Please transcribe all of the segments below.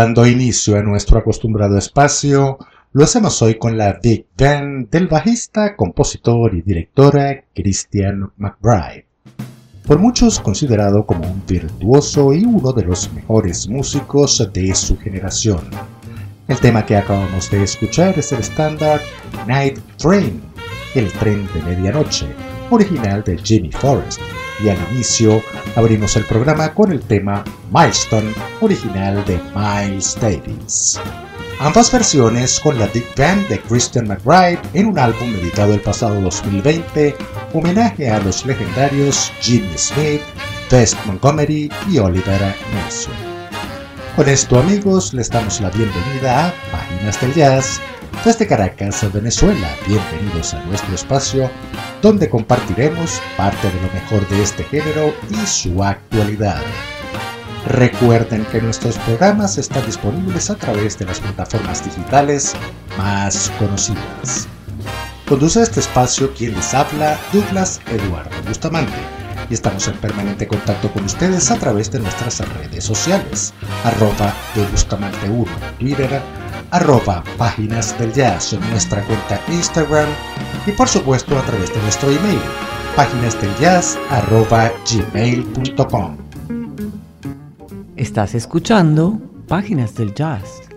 Dando inicio a nuestro acostumbrado espacio, lo hacemos hoy con la Big Band del bajista, compositor y directora Christian McBride. Por muchos considerado como un virtuoso y uno de los mejores músicos de su generación. El tema que acabamos de escuchar es el estándar Night Train, el tren de medianoche, original de Jimmy Forrest, y al inicio abrimos el programa con el tema Milestone, original de Miles Davis. Ambas versiones con la Big Band de Christian McBride en un álbum editado el pasado 2020, homenaje a los legendarios Jimmy Smith, Best Montgomery y Oliver Nelson. Con esto amigos, les damos la bienvenida a Páginas del Jazz desde Caracas, Venezuela. Bienvenidos a nuestro espacio donde compartiremos parte de lo mejor de este género y su actualidad. Recuerden que nuestros programas están disponibles a través de las plataformas digitales más conocidas. Conduce este espacio quien les habla, Douglas Eduardo Bustamante, y estamos en permanente contacto con ustedes a través de nuestras redes sociales, arroba de Bustamante 1 en Twitter, arroba páginas del jazz en nuestra cuenta Instagram y por supuesto a través de nuestro email, páginasdeljazz arroba gmail.com. Estás escuchando Páginas del Jazz.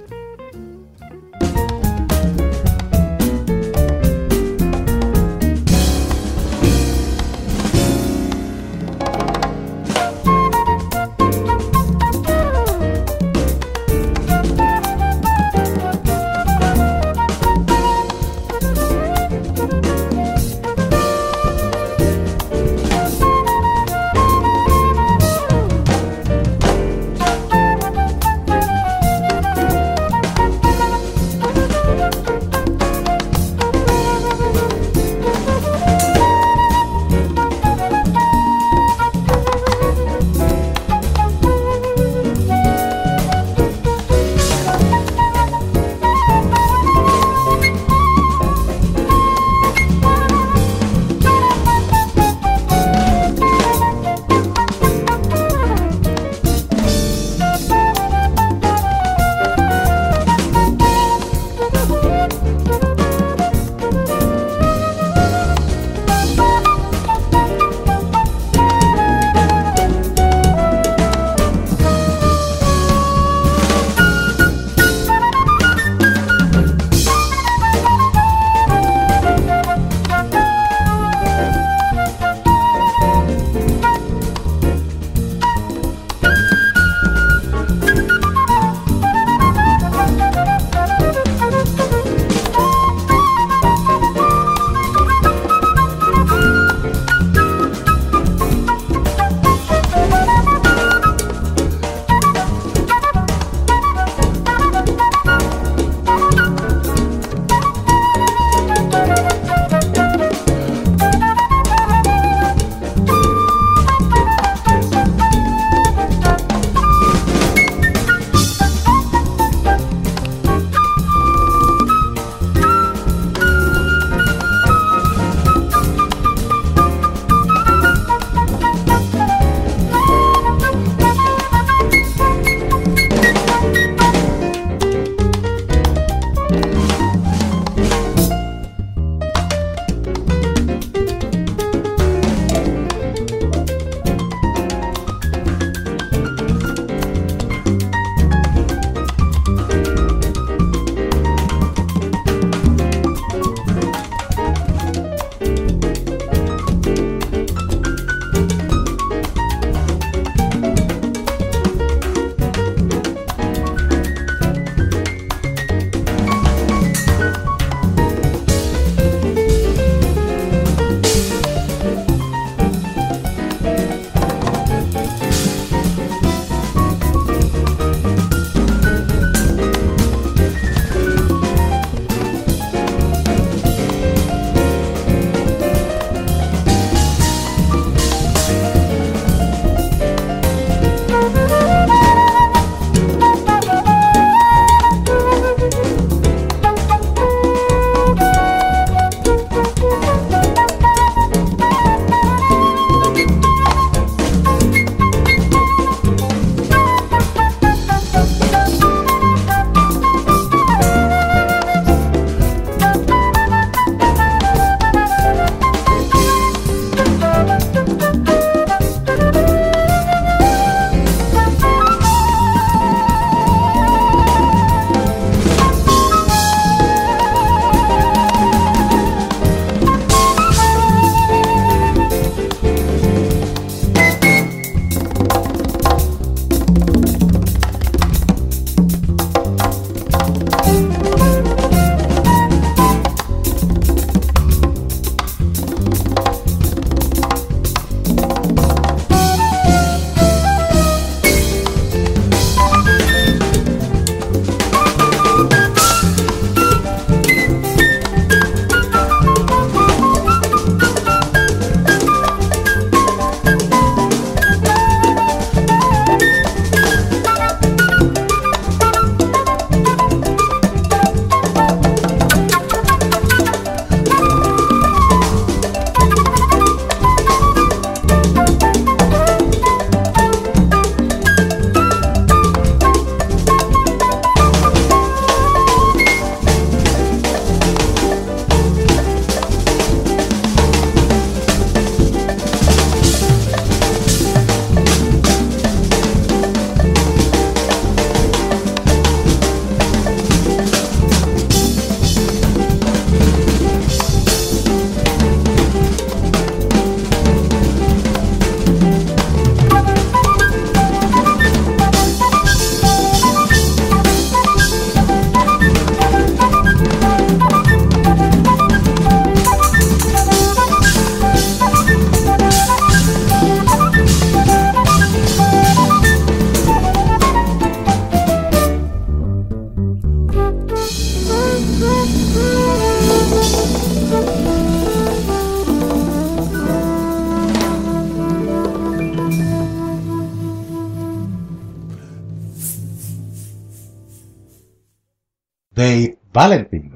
Valentin,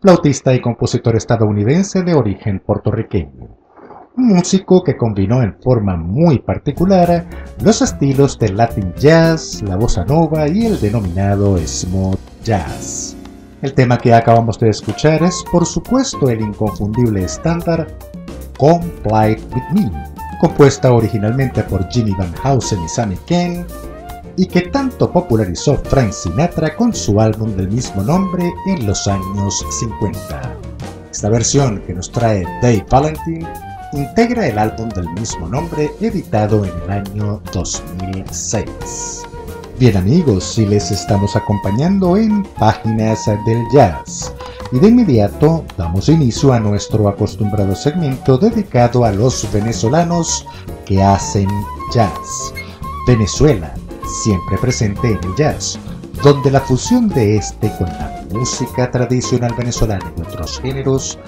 flautista y compositor estadounidense de origen puertorriqueño. Un músico que combinó en forma muy particular los estilos del Latin Jazz, la bossa nova y el denominado smooth jazz. El tema que acabamos de escuchar es por supuesto el inconfundible estándar Comply With Me, compuesta originalmente por Jimmy Van Heusen y Sammy Ken y que tanto popularizó Frank Sinatra con su álbum del mismo nombre en los años 50. Esta versión que nos trae Dave Valentin integra el álbum del mismo nombre editado en el año 2006. Bien amigos, si les estamos acompañando en Páginas del Jazz. Y de inmediato damos inicio a nuestro acostumbrado segmento dedicado a los venezolanos que hacen jazz. Venezuela, siempre presente en el jazz, donde la fusión de este con la música tradicional venezolana y otros géneros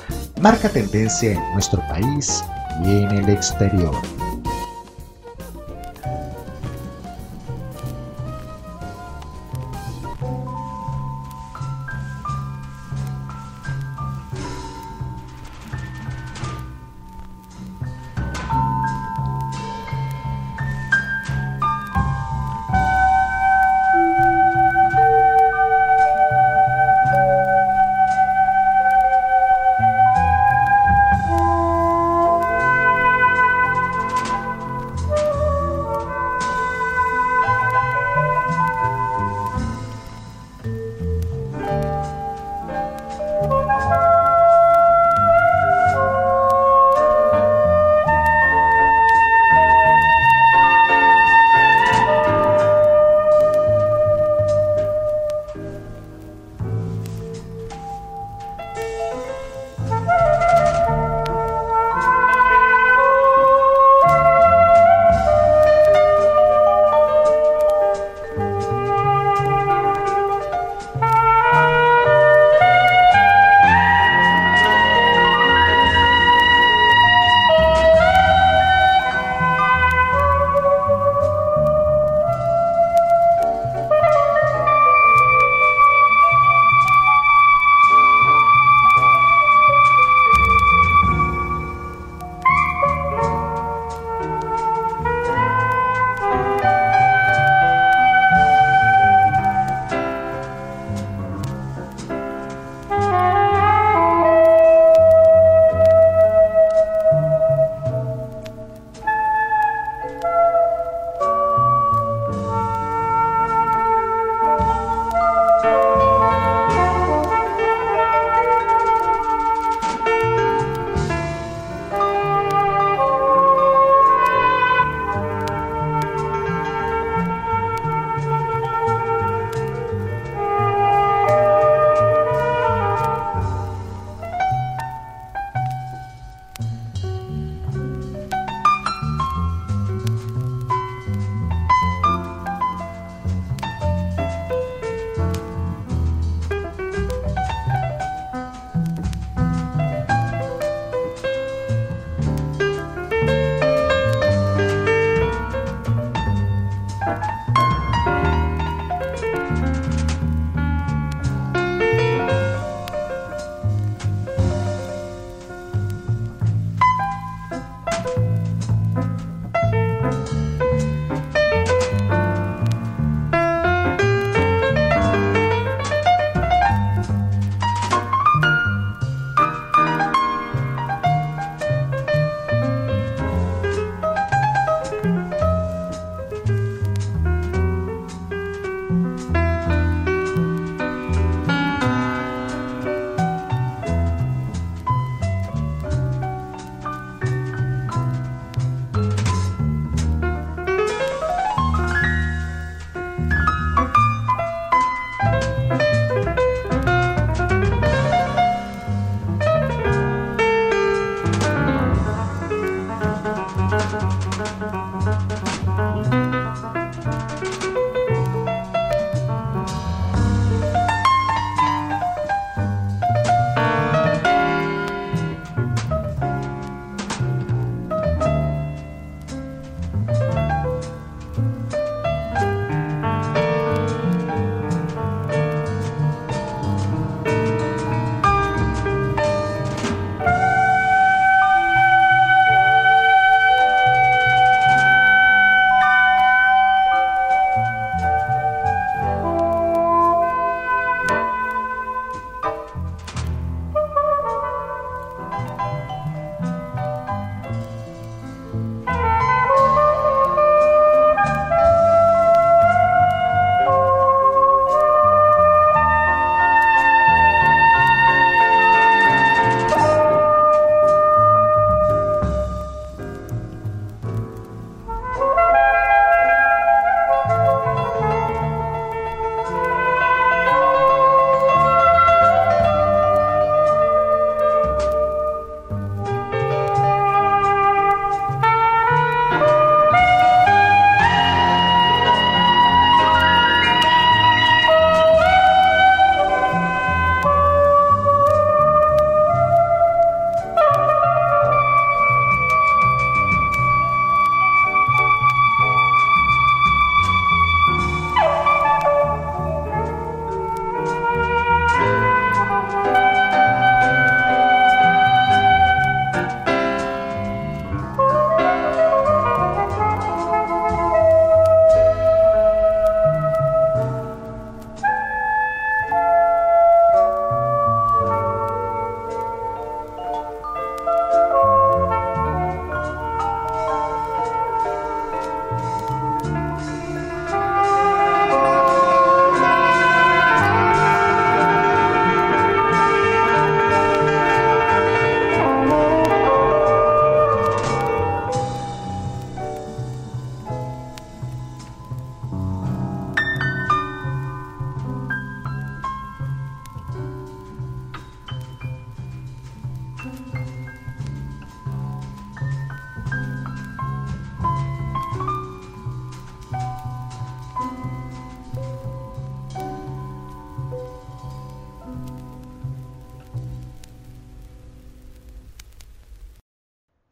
marca tendencia en nuestro país y en el exterior.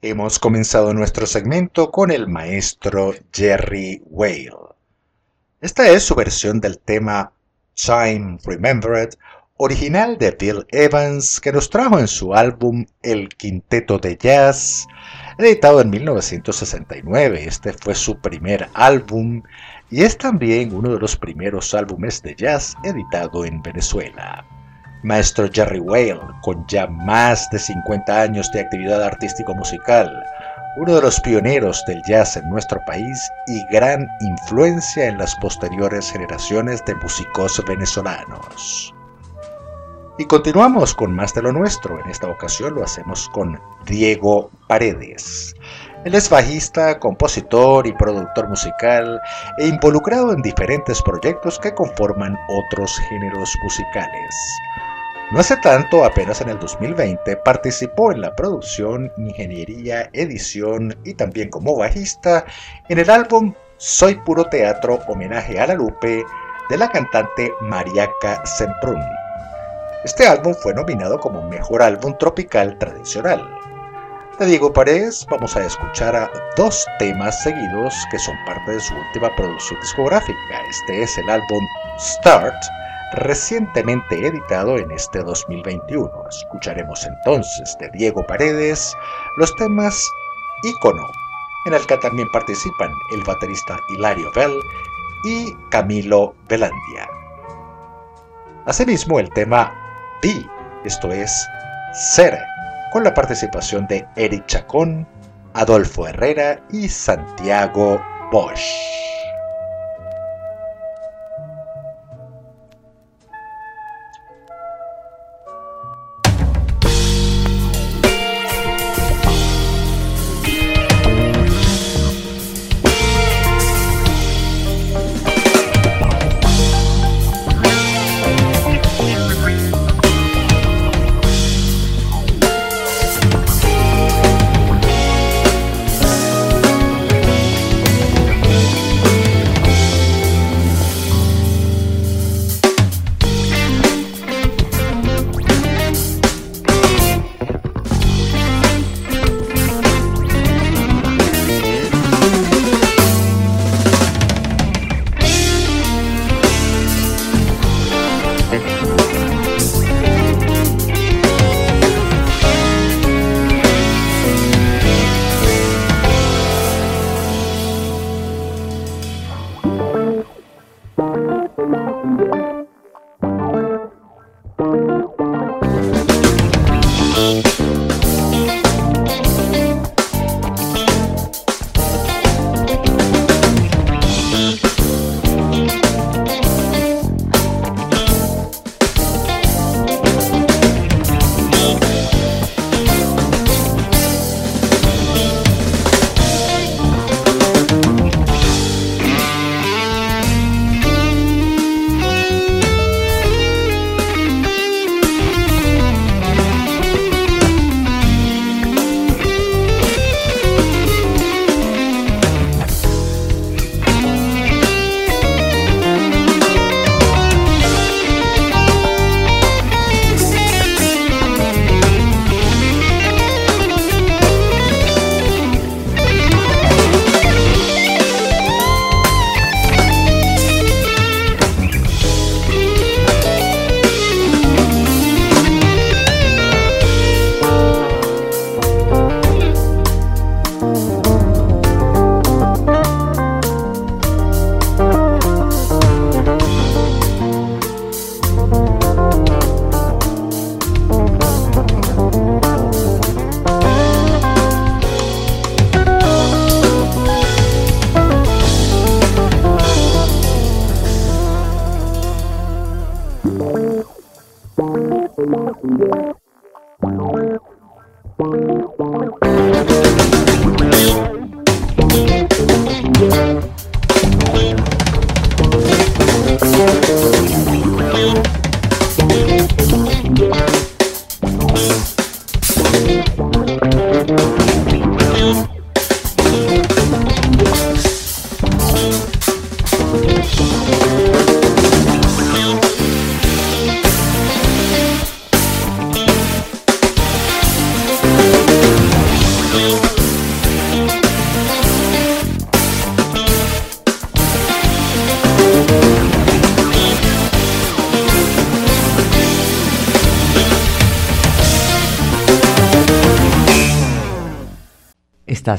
Hemos comenzado nuestro segmento con el maestro Jerry Whale. Esta es su versión del tema Time Remembered, original de Bill Evans, que nos trajo en su álbum El Quinteto de Jazz, editado en 1969. Este fue su primer álbum y es también uno de los primeros álbumes de jazz editado en Venezuela. Maestro Jerry Whale, con ya más de 50 años de actividad artístico-musical, uno de los pioneros del jazz en nuestro país y gran influencia en las posteriores generaciones de músicos venezolanos. Y continuamos con más de lo nuestro, en esta ocasión lo hacemos con Diego Paredes. Él es bajista, compositor y productor musical e involucrado en diferentes proyectos que conforman otros géneros musicales. No hace tanto, apenas en el 2020, participó en la producción, ingeniería, edición y también como bajista en el álbum Soy Puro Teatro Homenaje a la Lupe de la cantante Mariaca Semprún. Este álbum fue nominado como Mejor Álbum Tropical Tradicional. De Diego Paredes vamos a escuchar a dos temas seguidos que son parte de su última producción discográfica. Este es el álbum Start recientemente editado en este 2021. Escucharemos entonces de Diego Paredes los temas Icono, en el que también participan el baterista Hilario Bell y Camilo Velandia. Asimismo el tema Be, esto es Ser, con la participación de Eric Chacón, Adolfo Herrera y Santiago Bosch.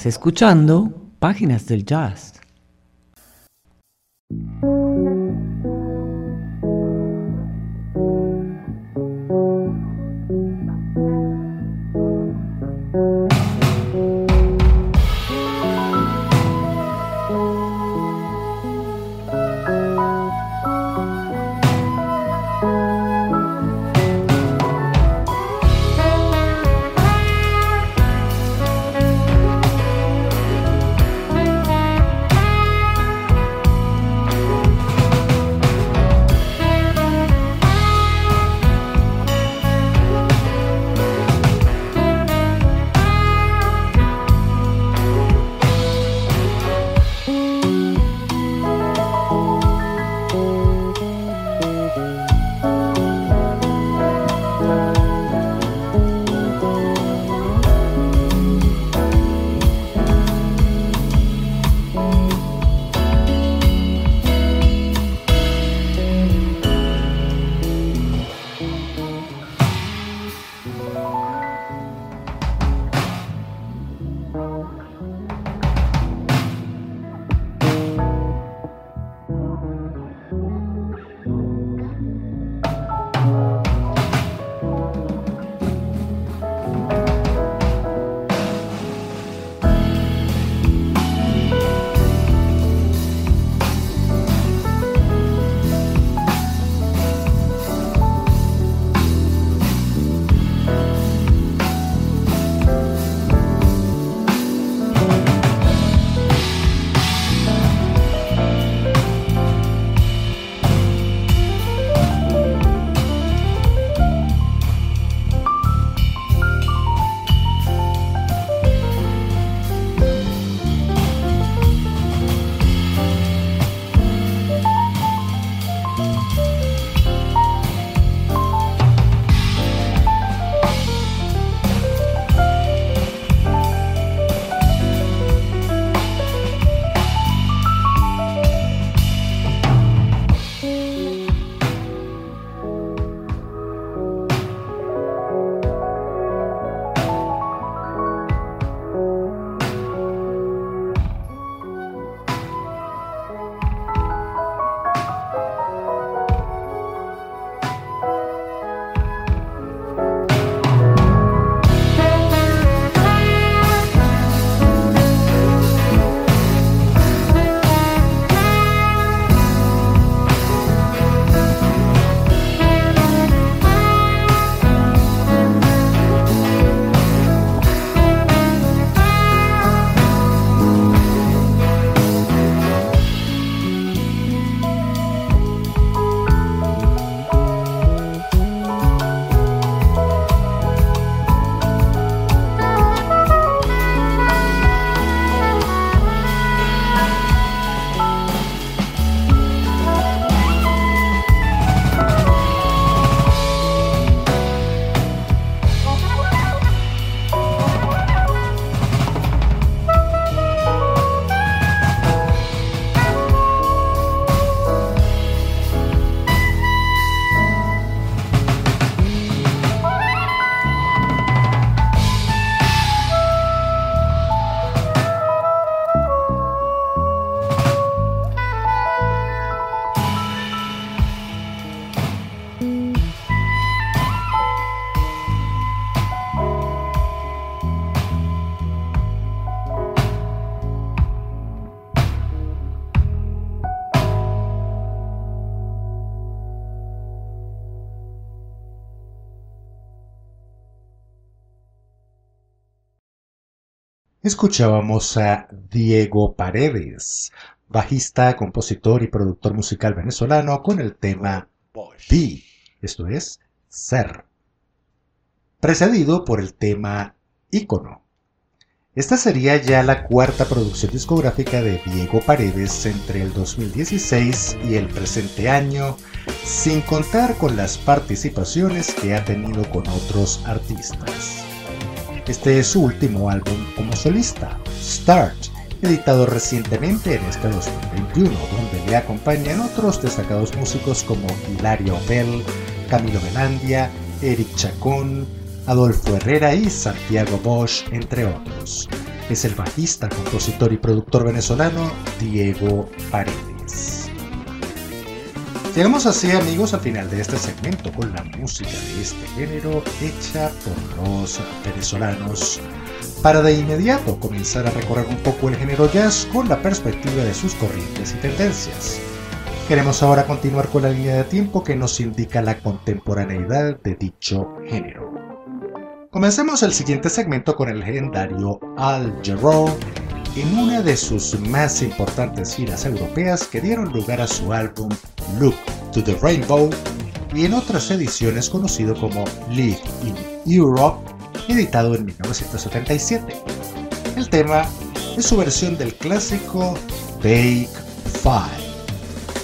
Escuchando Páginas del Jazz. Escuchábamos a Diego Paredes, bajista, compositor y productor musical venezolano con el tema Be, esto es, ser, precedido por el tema Ícono. Esta sería ya la cuarta producción discográfica de Diego Paredes entre el 2016 y el presente año, sin contar con las participaciones que ha tenido con otros artistas. Este es su último álbum como solista, Start, editado recientemente en este 2021, donde le acompañan otros destacados músicos como Hilario Bell, Camilo Velandia, Eric Chacón, Adolfo Herrera y Santiago Bosch, entre otros. Es el bajista, compositor y productor venezolano Diego Paredes. Llegamos así amigos al final de este segmento con la música de este género hecha por los venezolanos para de inmediato comenzar a recorrer un poco el género jazz con la perspectiva de sus corrientes y tendencias. Queremos ahora continuar con la línea de tiempo que nos indica la contemporaneidad de dicho género. Comencemos el siguiente segmento con el legendario Al Jarreau en una de sus más importantes giras europeas que dieron lugar a su álbum Look to the Rainbow y en otras ediciones conocido como Live in Europe, editado en 1977. El tema es su versión del clásico Take Five.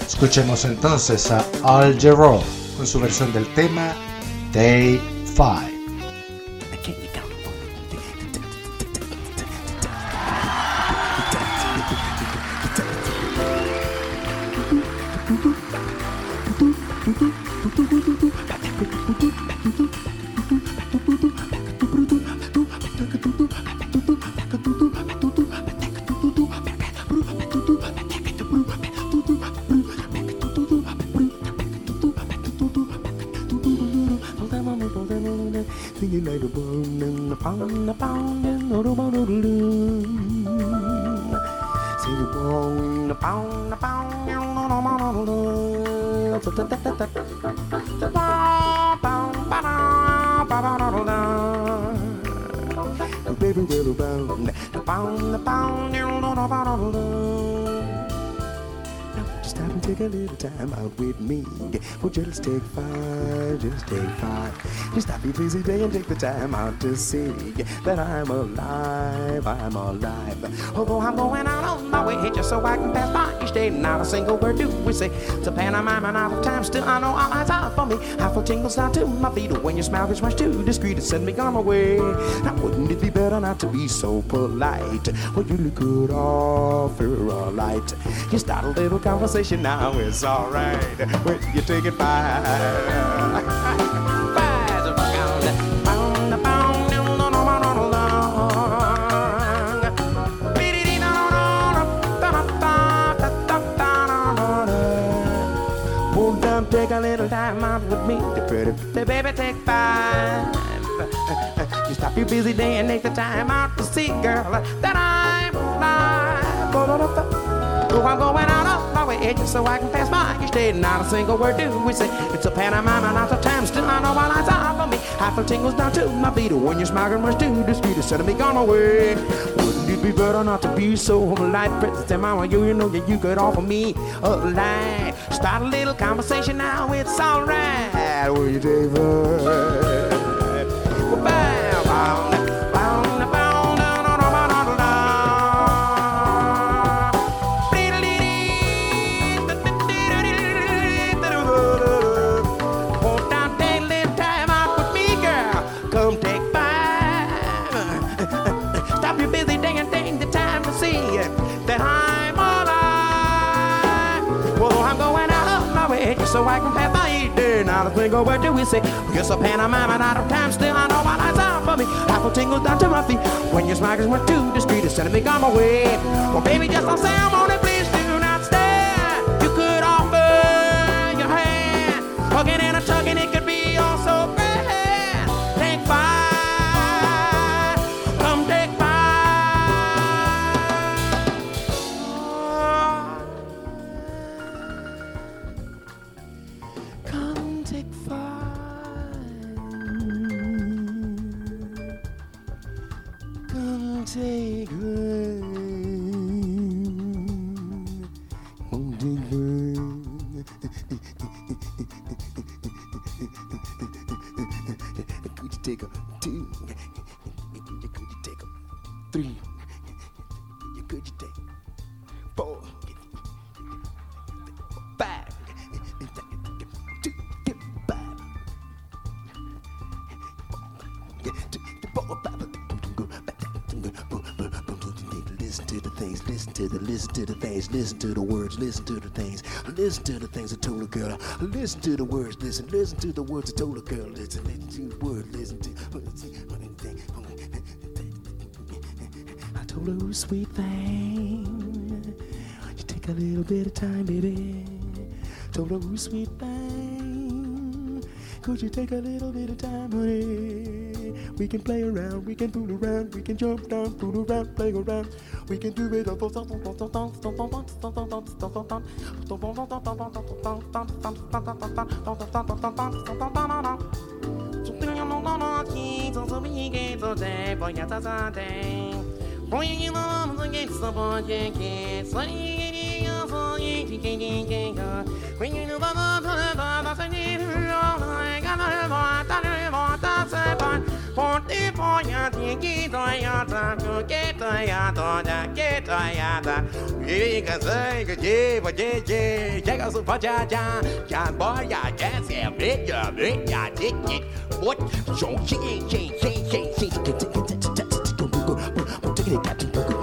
Escuchemos entonces a Al Jarreau con su versión del tema Day 5. just take five. Just busy day and take the time out to see that I'm alive, I'm alive. Although I'm going out on my way hit just so I can pass by each day, not a single word do we say. A pantomime and out of time, still I know all eyes are for me. I feel tingles down to my feet when your smile gets much too discreet to send me on my way. Now wouldn't it be better not to be so polite? Well, you could offer a light. You start a little conversation now, it's alright. When you take it by. a little time out with me. The pretty, the baby, take five. You stop your busy day and take the time out to see, girl, that I'm alive. Oh, I'm going out of my way just so I can pass by each day. Not a single word do we say. It's a pantomime out of time. Still, I know my lights are for me. I feel tingles down to my feet when you're smiling much too discreet. Instead of me gone away. Wouldn't it be better not to be so polite? Princess and mama, you, you know that you could offer me a light. Start a little conversation now, it's alright. Will you, David? I can pass my eating. Not a single do we say. Yes, a pantomime and out of time. Still, I know my eyes are for me. Apple tingles down to my feet. When your smiles were too discreet, it's sending me on my way. Well, baby, just don't say I'm on it, listen to the words, listen to the things, listen to the things I told a girl. Listen to the words, listen, listen to the words I told a girl. Listen, listen to the words, listen to. I told her, sweet thing, you take a little bit of time, baby. Told her, sweet thing, could you take a little bit of time, honey? We can play around, we can fool around, we can jump down, fool around, play around. We can do it. Ya ti ki to Monte boya tingi toya ta kuke toya toya ke toya ta Yiri ka zai ka je ba je je je ka su pa cha cha Cha boya je se bit ya bit ya tik tik What chong ching ching ching ching ching ching ching ching ching ching ching ching ching ching ching ching ching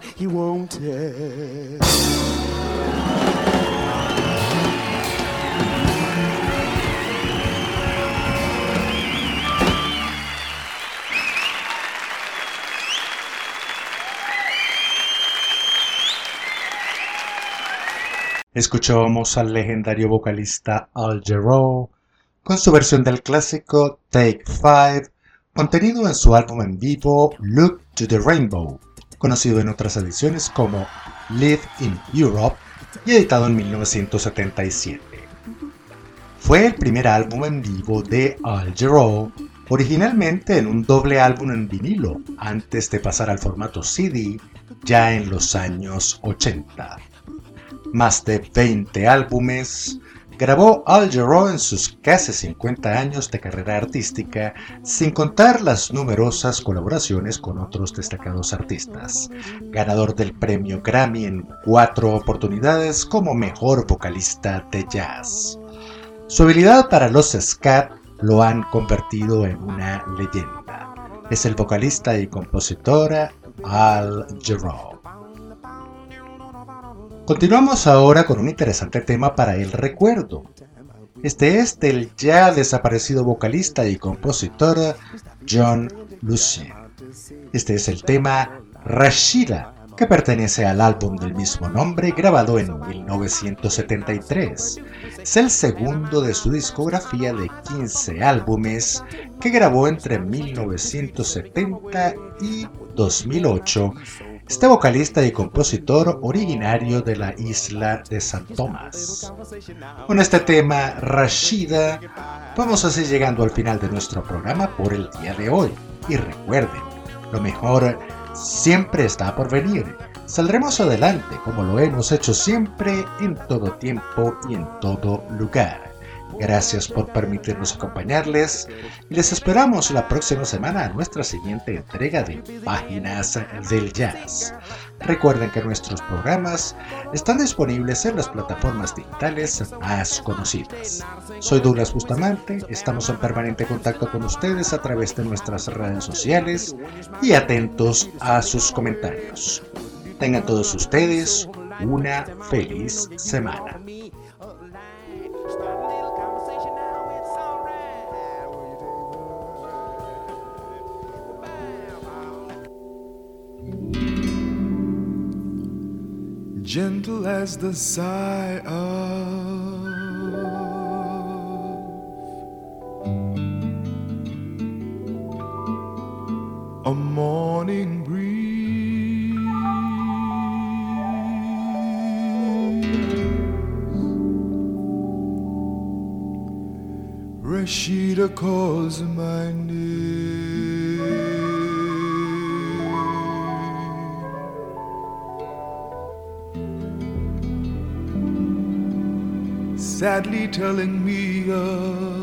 chi chi Escuchábamos al legendario vocalista Al Jarreau con su versión del clásico Take Five, contenido en su álbum en vivo Look to the Rainbow, conocido en otras ediciones como Live in Europe y editado en 1977. Fue el primer álbum en vivo de Al Jarreau, originalmente en un doble álbum en vinilo, antes de pasar al formato CD ya en los años 80 más de 20 álbumes, grabó Al Jarreau en sus casi 50 años de carrera artística, sin contar las numerosas colaboraciones con otros destacados artistas, ganador del premio Grammy en cuatro oportunidades como mejor vocalista de jazz. Su habilidad para los scat lo han convertido en una leyenda. Es el vocalista y compositor Al Jarreau. Continuamos ahora con un interesante tema para el recuerdo. Este es del ya desaparecido vocalista y compositor John Lucien. Este es el tema Rashida, que pertenece al álbum del mismo nombre grabado en 1973. Es el segundo de su discografía de 15 álbumes que grabó entre 1970 y 2008 este vocalista y compositor originario de la isla de San Tomás. Con este tema, Rashida, vamos así llegando al final de nuestro programa por el día de hoy. Y recuerden, lo mejor siempre está por venir. Saldremos adelante como lo hemos hecho siempre, en todo tiempo y en todo lugar. Gracias por permitirnos acompañarles y les esperamos la próxima semana a nuestra siguiente entrega de Páginas del Jazz. Recuerden que nuestros programas están disponibles en las plataformas digitales más conocidas. Soy Douglas Bustamante, estamos en permanente contacto con ustedes a través de nuestras redes sociales y atentos a sus comentarios. Tengan todos ustedes una feliz semana. Gentle as the sigh of a morning breeze. Rashida calls my name. Sadly telling me of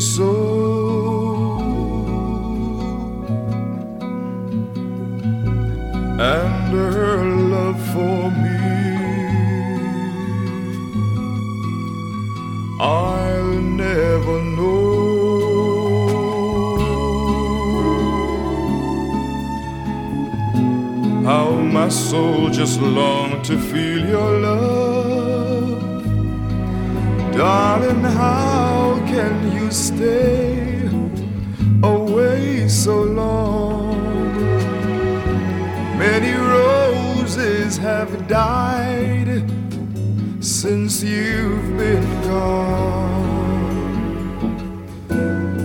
miss me so. And her love for me, I'll never know. How my soul just longed to feel your love. Darling, how can you stay away so long? Many roses have died since you've been gone.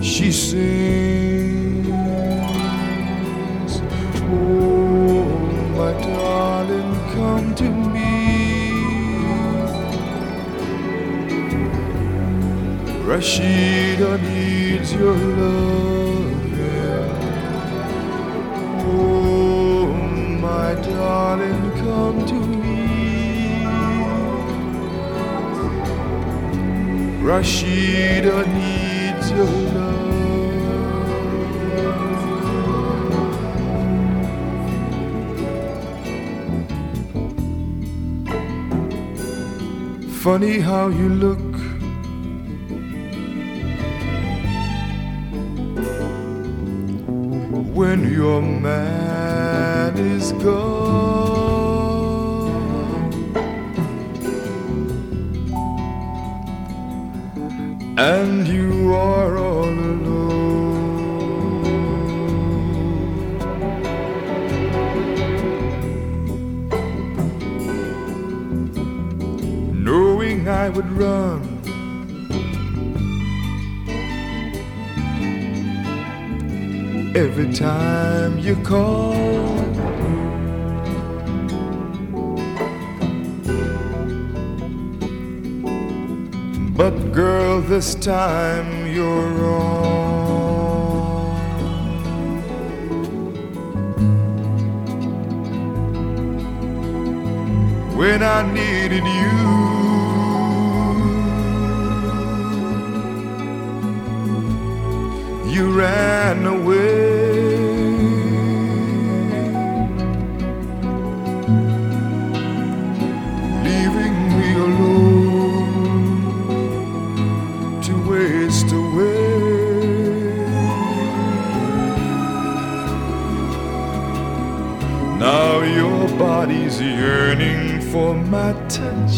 She sings, Rashida needs your love. Oh, my darling, come to me. Rashida needs your love. Funny how you look when your man is gone. And you are all alone. Knowing I would run every time you call. But girl, this time you're wrong. When I needed you, you ran away. Leaving me alone to waste away. Now your body's yearning for my touch.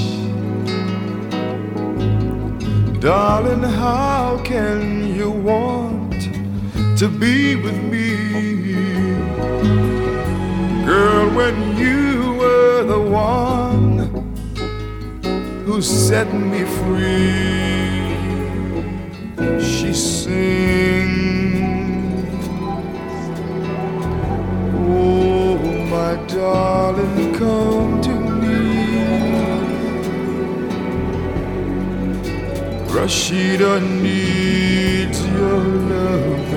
Darling, how can you want to be with me. Girl, when you were the one who set me free, she sings. Oh, my darling, come to me. Rashida needs your loving.